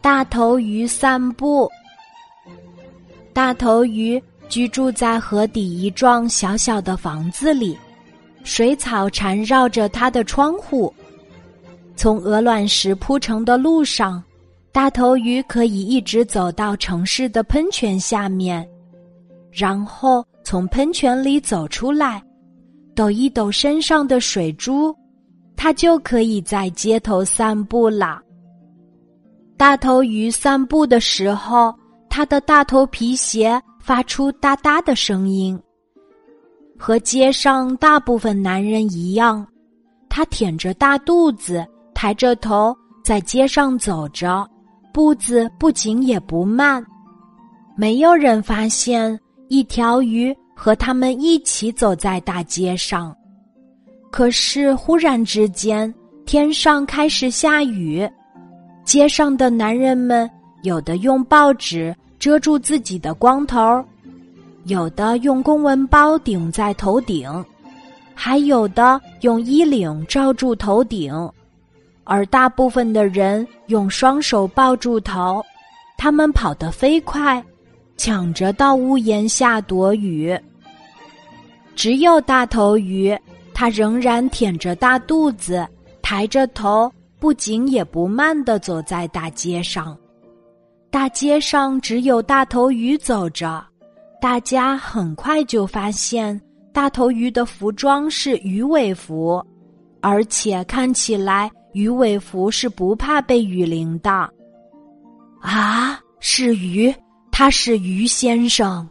大头鱼散步。大头鱼居住在河底一幢小小的房子里，水草缠绕着它的窗户。从鹅卵石铺成的路上，大头鱼可以一直走到城市的喷泉下面，然后从喷泉里走出来，抖一抖身上的水珠，它就可以在街头散步了。大头鱼散步的时候。他的大头皮鞋发出哒哒的声音，和街上大部分男人一样，他腆着大肚子，抬着头在街上走着，步子不紧也不慢。没有人发现一条鱼和他们一起走在大街上。可是忽然之间，天上开始下雨，街上的男人们有的用报纸。遮住自己的光头，有的用公文包顶在头顶，还有的用衣领罩住头顶，而大部分的人用双手抱住头，他们跑得飞快，抢着到屋檐下躲雨。只有大头鱼，它仍然腆着大肚子，抬着头，不紧也不慢地走在大街上。大街上只有大头鱼走着，大家很快就发现大头鱼的服装是鱼尾服，而且看起来鱼尾服是不怕被雨淋的。啊，是鱼，他是鱼先生。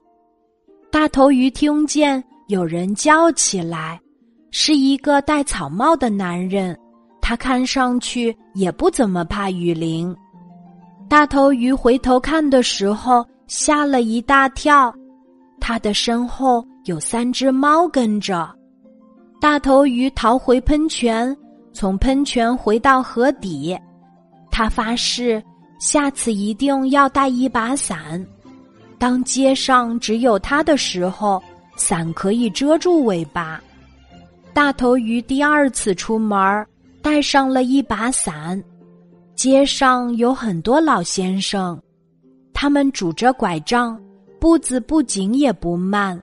大头鱼听见有人叫起来，是一个戴草帽的男人，他看上去也不怎么怕雨淋。大头鱼回头看的时候，吓了一大跳。他的身后有三只猫跟着。大头鱼逃回喷泉，从喷泉回到河底。他发誓，下次一定要带一把伞。当街上只有他的时候，伞可以遮住尾巴。大头鱼第二次出门儿，带上了一把伞。街上有很多老先生，他们拄着拐杖，步子不紧也不慢。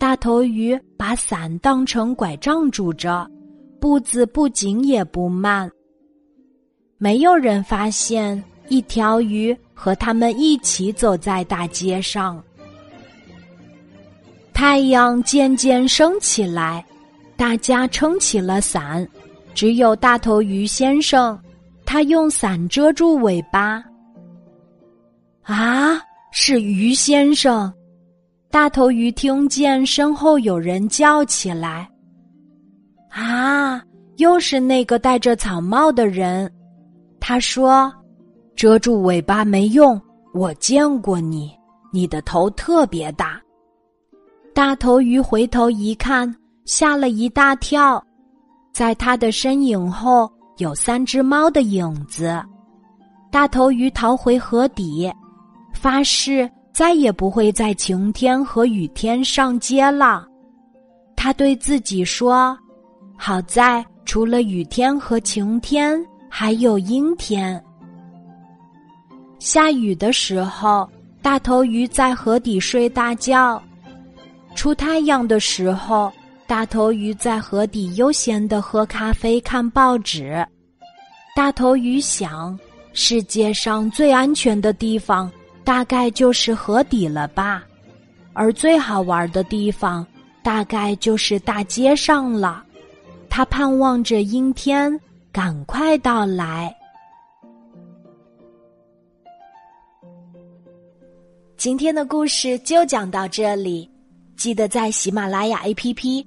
大头鱼把伞当成拐杖拄着，步子不紧也不慢。没有人发现一条鱼和他们一起走在大街上。太阳渐渐升起来，大家撑起了伞，只有大头鱼先生。他用伞遮住尾巴。啊，是鱼先生！大头鱼听见身后有人叫起来：“啊，又是那个戴着草帽的人！”他说：“遮住尾巴没用，我见过你，你的头特别大。”大头鱼回头一看，吓了一大跳，在他的身影后。有三只猫的影子，大头鱼逃回河底，发誓再也不会在晴天和雨天上街了。他对自己说：“好在除了雨天和晴天，还有阴天。”下雨的时候，大头鱼在河底睡大觉；出太阳的时候。大头鱼在河底悠闲的喝咖啡、看报纸。大头鱼想，世界上最安全的地方大概就是河底了吧，而最好玩的地方大概就是大街上了。他盼望着阴天赶快到来。今天的故事就讲到这里，记得在喜马拉雅 APP。